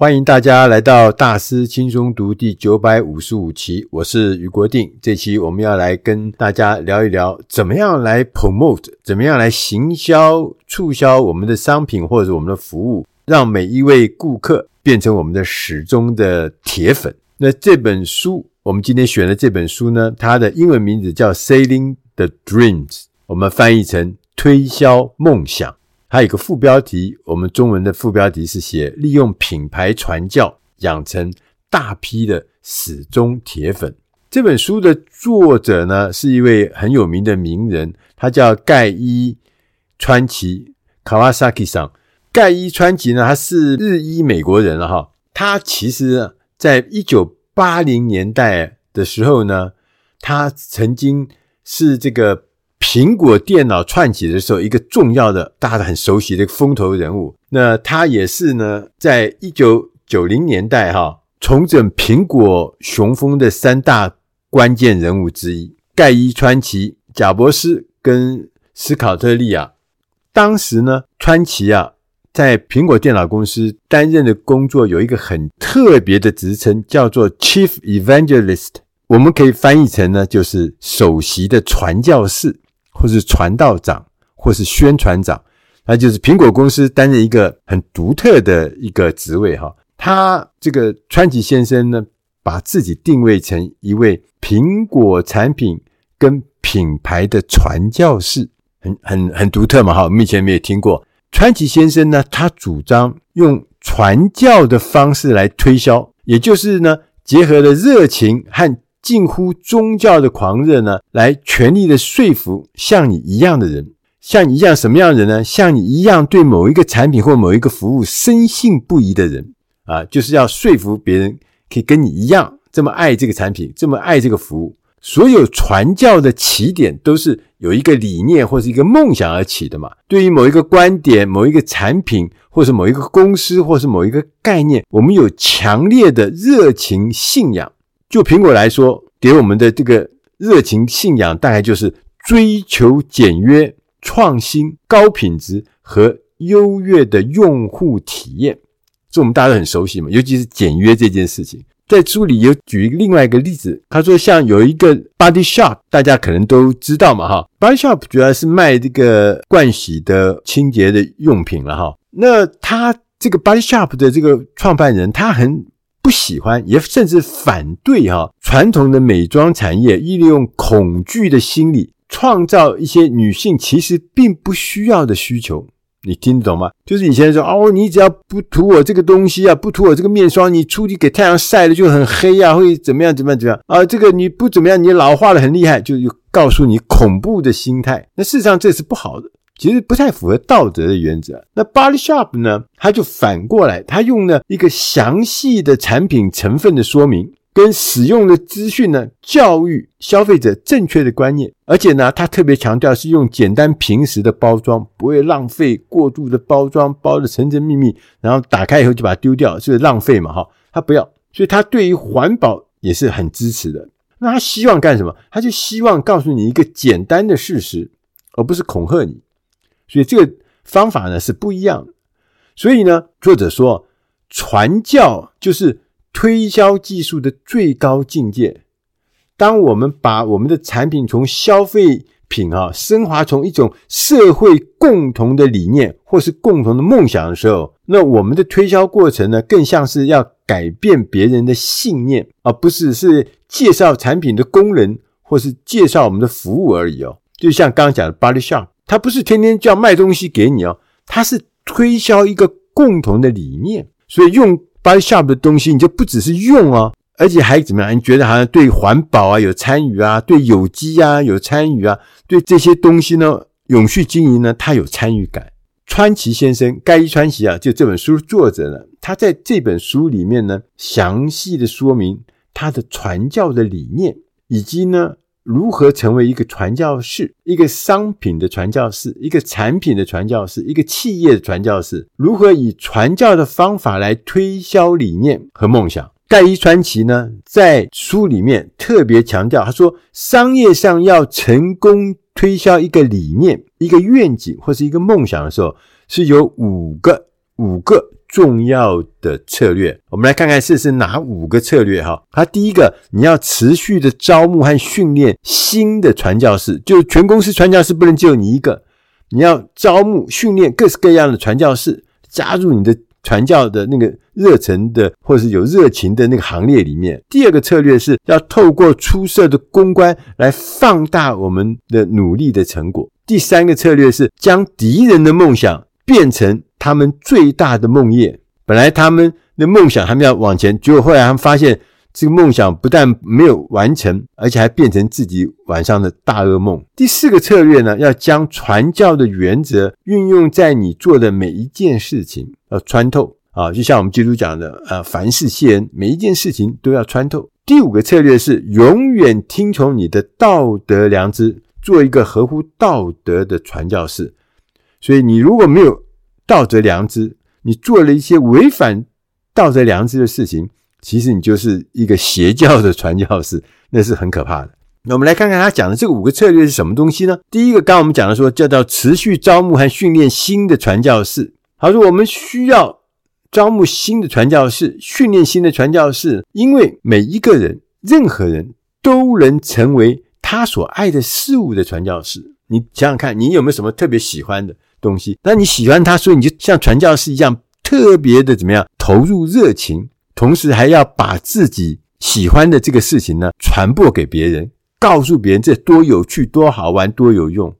欢迎大家来到大师轻松读第九百五十五期，我是余国定。这期我们要来跟大家聊一聊，怎么样来 promote，怎么样来行销、促销我们的商品或者我们的服务，让每一位顾客变成我们的始终的铁粉。那这本书，我们今天选的这本书呢，它的英文名字叫《Selling the Dreams》，我们翻译成“推销梦想”。还有一个副标题，我们中文的副标题是写“利用品牌传教养成大批的死忠铁粉”。这本书的作者呢，是一位很有名的名人，他叫盖伊川崎 Kawasaki-san。盖伊川崎呢，他是日裔美国人了哈。他其实在一九八零年代的时候呢，他曾经是这个。苹果电脑窜起的时候，一个重要的、大家很熟悉的风头人物。那他也是呢，在一九九零年代哈，重整苹果雄风的三大关键人物之一——盖伊川崎、贾伯斯跟斯考特利亚。当时呢，川崎啊，在苹果电脑公司担任的工作有一个很特别的职称，叫做 Chief Evangelist。我们可以翻译成呢，就是首席的传教士。或是传道长，或是宣传长，那就是苹果公司担任一个很独特的一个职位哈。他这个川崎先生呢，把自己定位成一位苹果产品跟品牌的传教士，很很很独特嘛哈。我们以前没有听过川崎先生呢，他主张用传教的方式来推销，也就是呢，结合了热情和。近乎宗教的狂热呢，来全力的说服像你一样的人，像你一样什么样的人呢？像你一样对某一个产品或某一个服务深信不疑的人啊，就是要说服别人可以跟你一样这么爱这个产品，这么爱这个服务。所有传教的起点都是有一个理念或是一个梦想而起的嘛。对于某一个观点、某一个产品，或是某一个公司，或是某一个概念，我们有强烈的热情信仰。就苹果来说，给我们的这个热情信仰，大概就是追求简约、创新、高品质和优越的用户体验。这我们大家都很熟悉嘛，尤其是简约这件事情。在书里有举另外一个例子，他说像有一个 Body Shop，大家可能都知道嘛，哈，Body Shop 主要是卖这个盥洗的清洁的用品了，哈。那他这个 Body Shop 的这个创办人，他很。不喜欢，也甚至反对哈传统的美妆产业，利用恐惧的心理创造一些女性其实并不需要的需求。你听得懂吗？就是以前说哦，你只要不涂我这个东西啊，不涂我这个面霜，你出去给太阳晒了就很黑啊，会怎么样怎么样怎么样啊？这个你不怎么样，你老化的很厉害，就又告诉你恐怖的心态。那事实上这是不好的。其实不太符合道德的原则。那 Body Shop 呢？它就反过来，它用了一个详细的产品成分的说明跟使用的资讯呢，教育消费者正确的观念。而且呢，它特别强调是用简单平实的包装，不会浪费过度的包装，包的层层密密，然后打开以后就把它丢掉，是不是浪费嘛？哈，它不要。所以它对于环保也是很支持的。那他希望干什么？他就希望告诉你一个简单的事实，而不是恐吓你。所以这个方法呢是不一样的。所以呢，作者说，传教就是推销技术的最高境界。当我们把我们的产品从消费品啊升华成一种社会共同的理念或是共同的梦想的时候，那我们的推销过程呢，更像是要改变别人的信念，而不是是介绍产品的功能或是介绍我们的服务而已哦。就像刚刚讲的 Body Shop。他不是天天叫卖东西给你哦，他是推销一个共同的理念，所以用 Body Shop 的东西，你就不只是用哦，而且还怎么样？你觉得好像对环保啊有参与啊，对有机啊有参与啊，对这些东西呢，永续经营呢，他有参与感。川崎先生，盖伊川崎啊，就这本书作者呢，他在这本书里面呢，详细的说明他的传教的理念，以及呢。如何成为一个传教士？一个商品的传教士，一个产品的传教士，一个企业的传教士？如何以传教的方法来推销理念和梦想？盖伊传奇呢，在书里面特别强调，他说，商业上要成功推销一个理念、一个愿景或是一个梦想的时候，是有五个五个重要的策略。我们来看看这是哪五个策略哈。它第一个，你要持续的招募和训练新的传教士，就全公司传教士不能只有你一个，你要招募训练各式各样的传教士加入你的传教的那个热忱的，或者是有热情的那个行列里面。第二个策略是要透过出色的公关来放大我们的努力的成果。第三个策略是将敌人的梦想变成他们最大的梦魇。本来他们的梦想还没有往前，结果后来他们发现这个梦想不但没有完成，而且还变成自己晚上的大噩梦。第四个策略呢，要将传教的原则运用在你做的每一件事情，要穿透啊，就像我们基督讲的啊，凡事谢恩，每一件事情都要穿透。第五个策略是永远听从你的道德良知。做一个合乎道德的传教士，所以你如果没有道德良知，你做了一些违反道德良知的事情，其实你就是一个邪教的传教士，那是很可怕的。那我们来看看他讲的这个五个策略是什么东西呢？第一个，刚刚我们讲的说，叫做持续招募和训练新的传教士。他说，我们需要招募新的传教士，训练新的传教士，因为每一个人、任何人都能成为。他所爱的事物的传教士，你想想看，你有没有什么特别喜欢的东西？那你喜欢他，所以你就像传教士一样，特别的怎么样投入热情，同时还要把自己喜欢的这个事情呢传播给别人，告诉别人这多有趣、多好玩、多有用。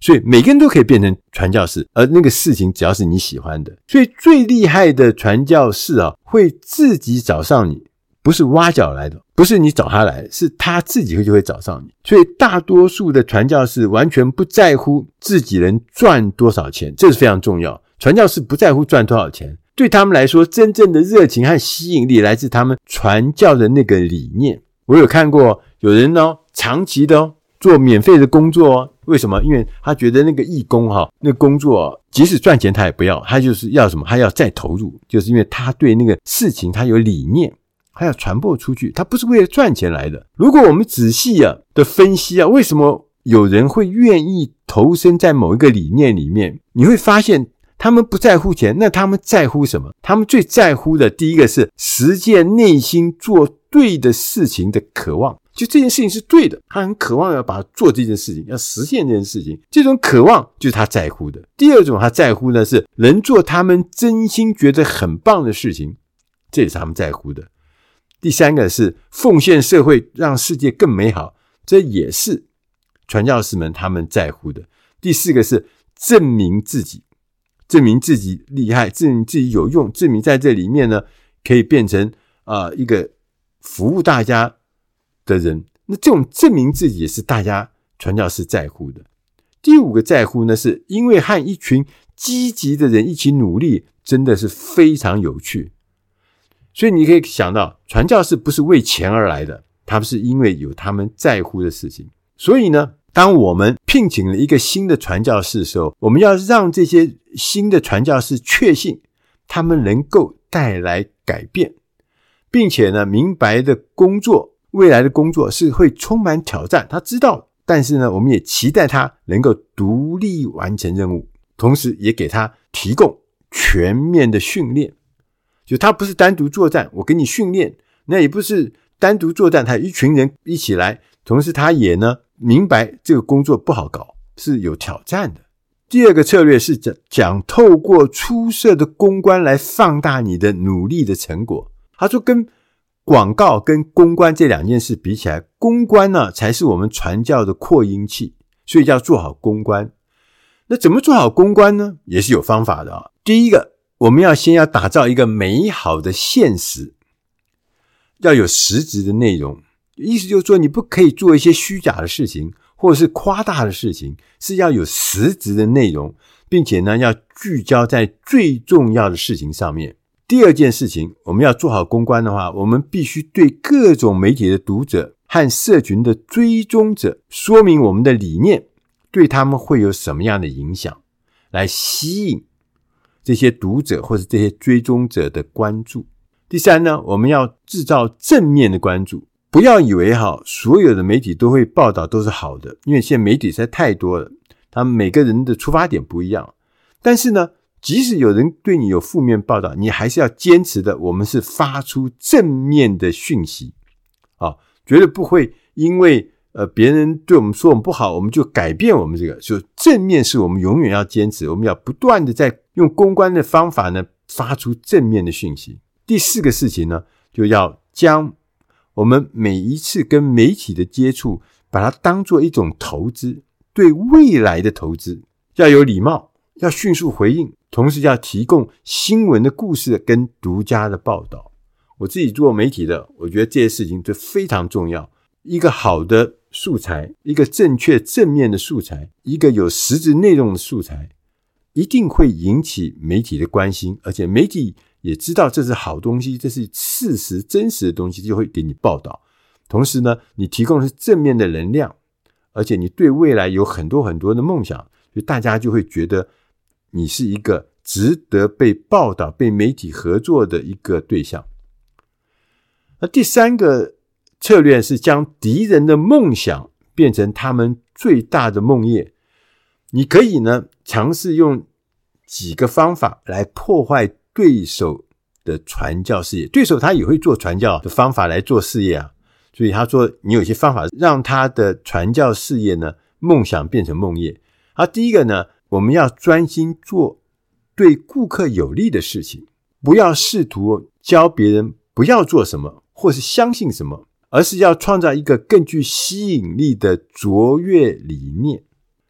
所以每个人都可以变成传教士，而那个事情只要是你喜欢的。所以最厉害的传教士啊，会自己找上你。不是挖角来的，不是你找他来，是他自己会就会找上你。所以大多数的传教士完全不在乎自己能赚多少钱，这是非常重要。传教士不在乎赚多少钱，对他们来说，真正的热情和吸引力来自他们传教的那个理念。我有看过有人呢，长期的哦，做免费的工作哦，为什么？因为他觉得那个义工哈，那工作即使赚钱他也不要，他就是要什么？他要再投入，就是因为他对那个事情他有理念。他要传播出去，他不是为了赚钱来的。如果我们仔细啊的分析啊，为什么有人会愿意投身在某一个理念里面？你会发现，他们不在乎钱，那他们在乎什么？他们最在乎的第一个是实践内心做对的事情的渴望，就这件事情是对的，他很渴望要把它做这件事情，要实现这件事情。这种渴望就是他在乎的。第二种他在乎的是能做他们真心觉得很棒的事情，这也是他们在乎的。第三个是奉献社会，让世界更美好，这也是传教士们他们在乎的。第四个是证明自己，证明自己厉害，证明自己有用，证明在这里面呢可以变成啊、一个服务大家的人。那这种证明自己也是大家传教士在乎的。第五个在乎呢，是因为和一群积极的人一起努力，真的是非常有趣。所以你可以想到，传教士不是为钱而来的，他们是因为有他们在乎的事情。所以呢，当我们聘请了一个新的传教士的时候，我们要让这些新的传教士确信他们能够带来改变，并且呢，明白的工作，未来的工作是会充满挑战，他知道。但是呢，我们也期待他能够独立完成任务，同时也给他提供全面的训练。就他不是单独作战，我给你训练，那也不是单独作战，他一群人一起来，同时他也呢明白这个工作不好搞，是有挑战的。第二个策略是讲讲透过出色的公关来放大你的努力的成果。他说，跟广告跟公关这两件事比起来，公关呢才是我们传教的扩音器，所以要做好公关。那怎么做好公关呢？也是有方法的啊。第一个。我们要先要打造一个美好的现实，要有实质的内容。意思就是说，你不可以做一些虚假的事情，或者是夸大的事情，是要有实质的内容，并且呢，要聚焦在最重要的事情上面。第二件事情，我们要做好公关的话，我们必须对各种媒体的读者和社群的追踪者说明我们的理念，对他们会有什么样的影响，来吸引。这些读者或者这些追踪者的关注。第三呢，我们要制造正面的关注，不要以为哈所有的媒体都会报道都是好的，因为现在媒体实在太多了，他们每个人的出发点不一样。但是呢，即使有人对你有负面报道，你还是要坚持的。我们是发出正面的讯息，啊，绝对不会因为呃别人对我们说我们不好，我们就改变我们这个。就正面是我们永远要坚持，我们要不断的在用公关的方法呢，发出正面的讯息。第四个事情呢，就要将我们每一次跟媒体的接触，把它当做一种投资，对未来的投资，要有礼貌，要迅速回应。同时要提供新闻的故事跟独家的报道。我自己做媒体的，我觉得这些事情都非常重要。一个好的素材，一个正确正面的素材，一个有实质内容的素材，一定会引起媒体的关心，而且媒体也知道这是好东西，这是事实真实的东西，就会给你报道。同时呢，你提供的是正面的能量，而且你对未来有很多很多的梦想，所以大家就会觉得。你是一个值得被报道、被媒体合作的一个对象。那第三个策略是将敌人的梦想变成他们最大的梦魇。你可以呢尝试用几个方法来破坏对手的传教事业。对手他也会做传教的方法来做事业啊，所以他说你有些方法让他的传教事业呢梦想变成梦魇。好，第一个呢。我们要专心做对顾客有利的事情，不要试图教别人不要做什么或是相信什么，而是要创造一个更具吸引力的卓越理念。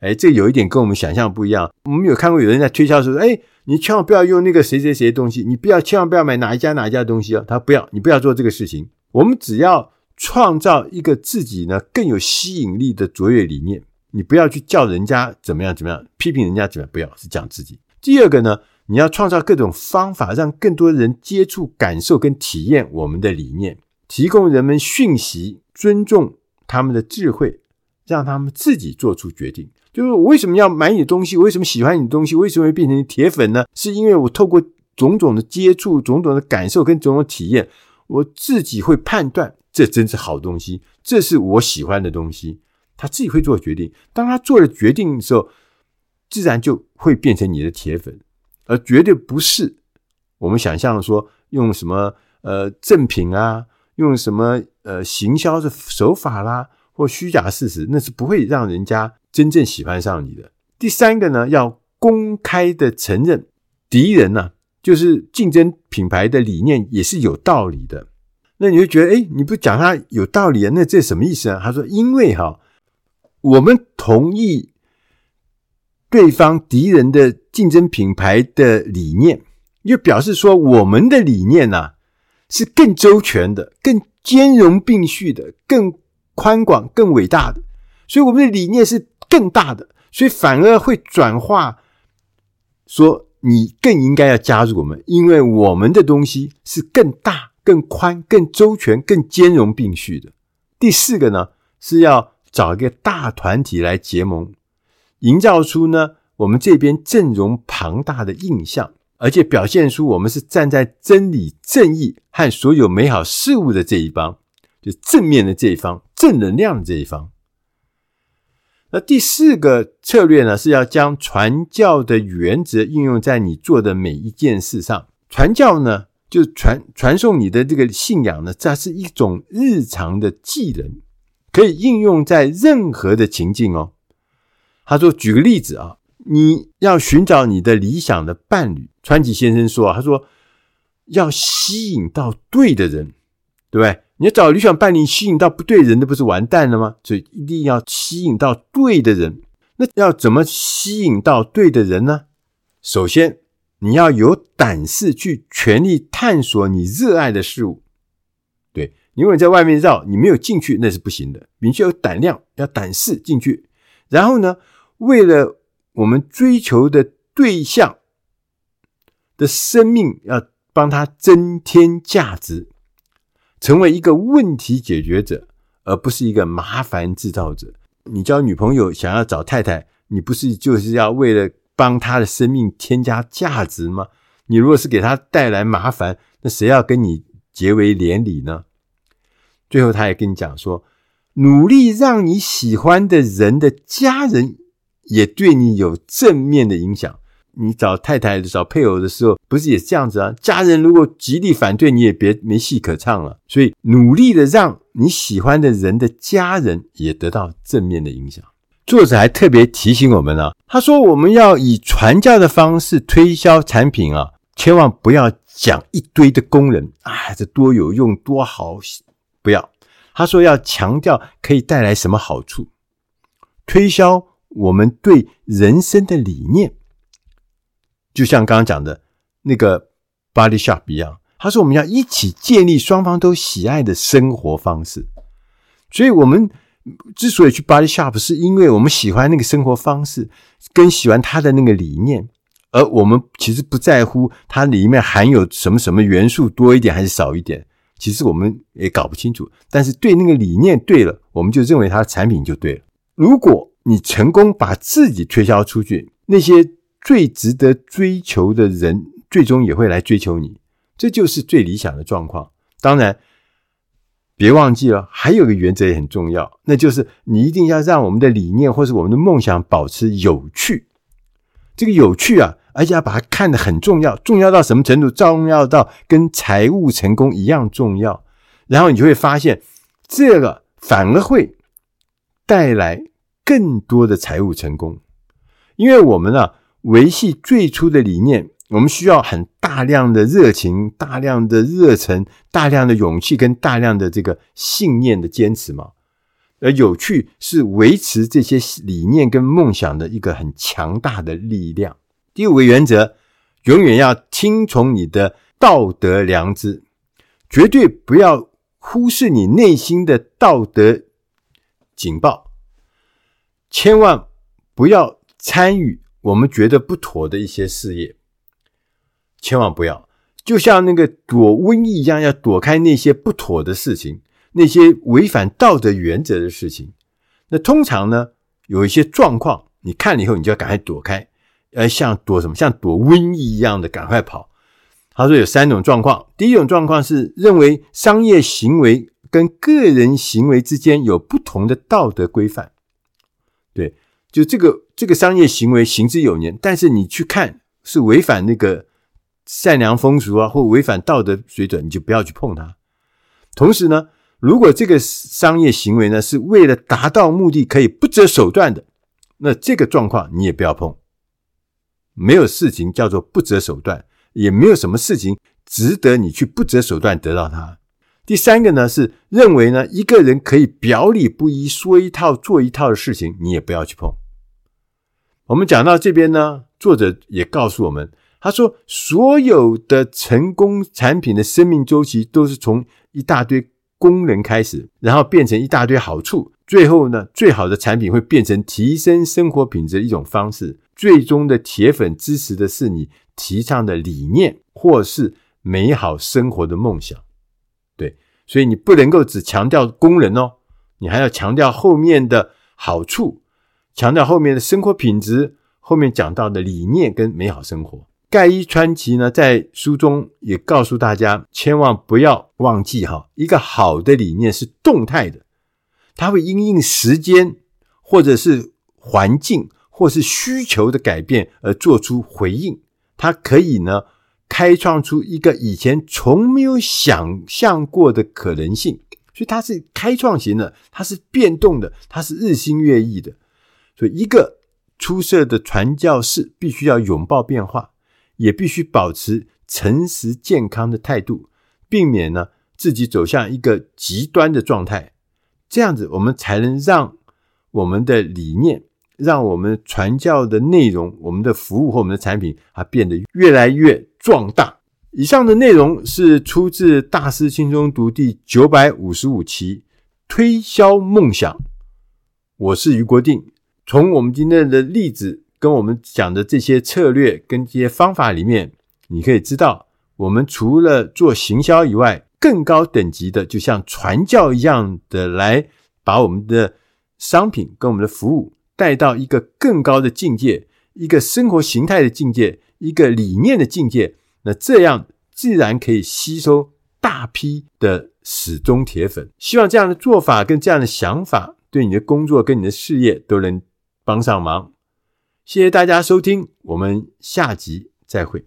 哎，这有一点跟我们想象不一样。我们有看过有人在推销说：“哎，你千万不要用那个谁谁谁的东西，你不要千万不要买哪一家哪一家的东西哦。”他不要，你不要做这个事情。我们只要创造一个自己呢更有吸引力的卓越理念。你不要去叫人家怎么样怎么样，批评人家怎么样，不要是讲自己。第二个呢，你要创造各种方法，让更多人接触、感受跟体验我们的理念，提供人们讯息，尊重他们的智慧，让他们自己做出决定。就是我为什么要买你的东西？我为什么喜欢你的东西？为什么会变成铁粉呢？是因为我透过种种的接触、种种的感受跟种种体验，我自己会判断这真是好东西，这是我喜欢的东西。他自己会做决定，当他做了决定的时候，自然就会变成你的铁粉，而绝对不是我们想象说用什么呃赠品啊，用什么呃行销的手法啦，或虚假事实，那是不会让人家真正喜欢上你的。第三个呢，要公开的承认敌人呢、就是竞争品牌的理念也是有道理的。那你会觉得，哎，你不讲他有道理啊？那这什么意思啊？他说，因为哈。我们同意对方敌人的竞争品牌的理念，就表示说我们的理念呢、是更周全的、更兼容并蓄的、更宽广、更伟大的，所以我们的理念是更大的，所以反而会转化说你更应该要加入我们，因为我们的东西是更大、更宽、更周全、更兼容并蓄的。第四个呢是要。找一个大团体来结盟，营造出呢我们这边阵容庞大的印象，而且表现出我们是站在真理、正义和所有美好事物的这一方，就正面的这一方，正能量的这一方。那第四个策略呢，是要将传教的原则应用在你做的每一件事上。传教呢，就传传送你的这个信仰呢，这是一种日常的技能。可以应用在任何的情境哦。他说：“举个例子啊，你要寻找你的理想的伴侣。川崎先生说啊，他说要吸引到对的人，对不对？你要找理想伴侣，吸引到不对人，那不是完蛋了吗？所以一定要吸引到对的人。那要怎么吸引到对的人呢？首先，你要有胆识去全力探索你热爱的事物。”对因为你在外面绕，你没有进去，那是不行的。你需要有胆量，要胆识进去。然后呢，为了我们追求的对象的生命，要帮他增添价值，成为一个问题解决者，而不是一个麻烦制造者。你交女朋友想要找太太，你不是就是要为了帮他的生命添加价值吗？你如果是给他带来麻烦，那谁要跟你结为连理呢？最后，他也跟你讲说，努力让你喜欢的人的家人也对你有正面的影响。你找太太、找配偶的时候，不是也是这样子啊？家人如果极力反对，你也别没戏可唱了。所以，努力的让你喜欢的人的家人也得到正面的影响。作者还特别提醒我们啊，他说我们要以传教的方式推销产品啊，千万不要讲一堆的功能啊，这多有用多好，不要。他说要强调可以带来什么好处，推销我们对人生的理念，就像刚刚讲的那个 Body Shop 一样。他说我们要一起建立双方都喜爱的生活方式，所以我们。之所以去 Body Shop，是因为我们喜欢那个生活方式，跟喜欢他的那个理念，而我们其实不在乎它里面含有什么什么元素多一点还是少一点，其实我们也搞不清楚。但是对那个理念对了，我们就认为它的产品就对了。如果你成功把自己推销出去，那些最值得追求的人，最终也会来追求你，这就是最理想的状况。当然。别忘记了，还有个原则也很重要，那就是你一定要让我们的理念或是我们的梦想保持有趣。这个有趣啊，而且要把它看得很重要，重要到什么程度？重要到跟财务成功一样重要。然后你就会发现，这个反而会带来更多的财务成功，因为我们啊，维系最初的理念。我们需要很大量的热情、大量的热忱、大量的勇气跟大量的这个信念的坚持嘛。而有趣是维持这些理念跟梦想的一个很强大的力量。第五个原则，永远要听从你的道德良知，绝对不要忽视你内心的道德警报，千万不要参与我们觉得不妥的一些事业。千万不要，就像那个躲瘟疫一样，要躲开那些不妥的事情，那些违反道德原则的事情。那通常呢，有一些状况，你看了以后，你就要赶快躲开，呃，像躲什么？像躲瘟疫一样的赶快跑。他说有三种状况，第一种状况是认为商业行为跟个人行为之间有不同的道德规范。对，就这个这个商业行为行之有年，但是你去看是违反那个。善良风俗啊，或违反道德水准，你就不要去碰它。同时呢，如果这个商业行为呢是为了达到目的可以不择手段的，那这个状况你也不要碰。没有事情叫做不择手段，也没有什么事情值得你去不择手段得到它。第三个呢是认为呢一个人可以表里不一，说一套做一套的事情，你也不要去碰。我们讲到这边呢，作者也告诉我们。他说：“所有的成功产品的生命周期都是从一大堆功能开始，然后变成一大堆好处，最后呢，最好的产品会变成提升生活品质的一种方式。最终的铁粉支持的是你提倡的理念，或是美好生活的梦想。对，所以你不能够只强调功能哦，你还要强调后面的好处，强调后面的生活品质，后面讲到的理念跟美好生活。”盖伊川崎呢，在书中也告诉大家，千万不要忘记哈，一个好的理念是动态的，它会因应时间或者是环境或是需求的改变而做出回应。它可以呢，开创出一个以前从没有想象过的可能性，所以它是开创型的，它是变动的，它是日新月异的。所以，一个出色的传教士必须要拥抱变化。也必须保持诚实健康的态度，避免呢自己走向一个极端的状态。这样子，我们才能让我们的理念、让我们传教的内容、我们的服务和我们的产品啊变得越来越壮大。以上的内容是出自《大师轻松读》第九百五十五期《推销梦想》。我是俞国定，从我们今天的例子。跟我们讲的这些策略跟这些方法里面，你可以知道，我们除了做行销以外，更高等级的，就像传教一样的，来把我们的商品跟我们的服务带到一个更高的境界，一个生活形态的境界，一个理念的境界。那这样自然可以吸收大批的死忠铁粉。希望这样的做法跟这样的想法，对你的工作跟你的事业都能帮上忙。谢谢大家收听，我们下集再会。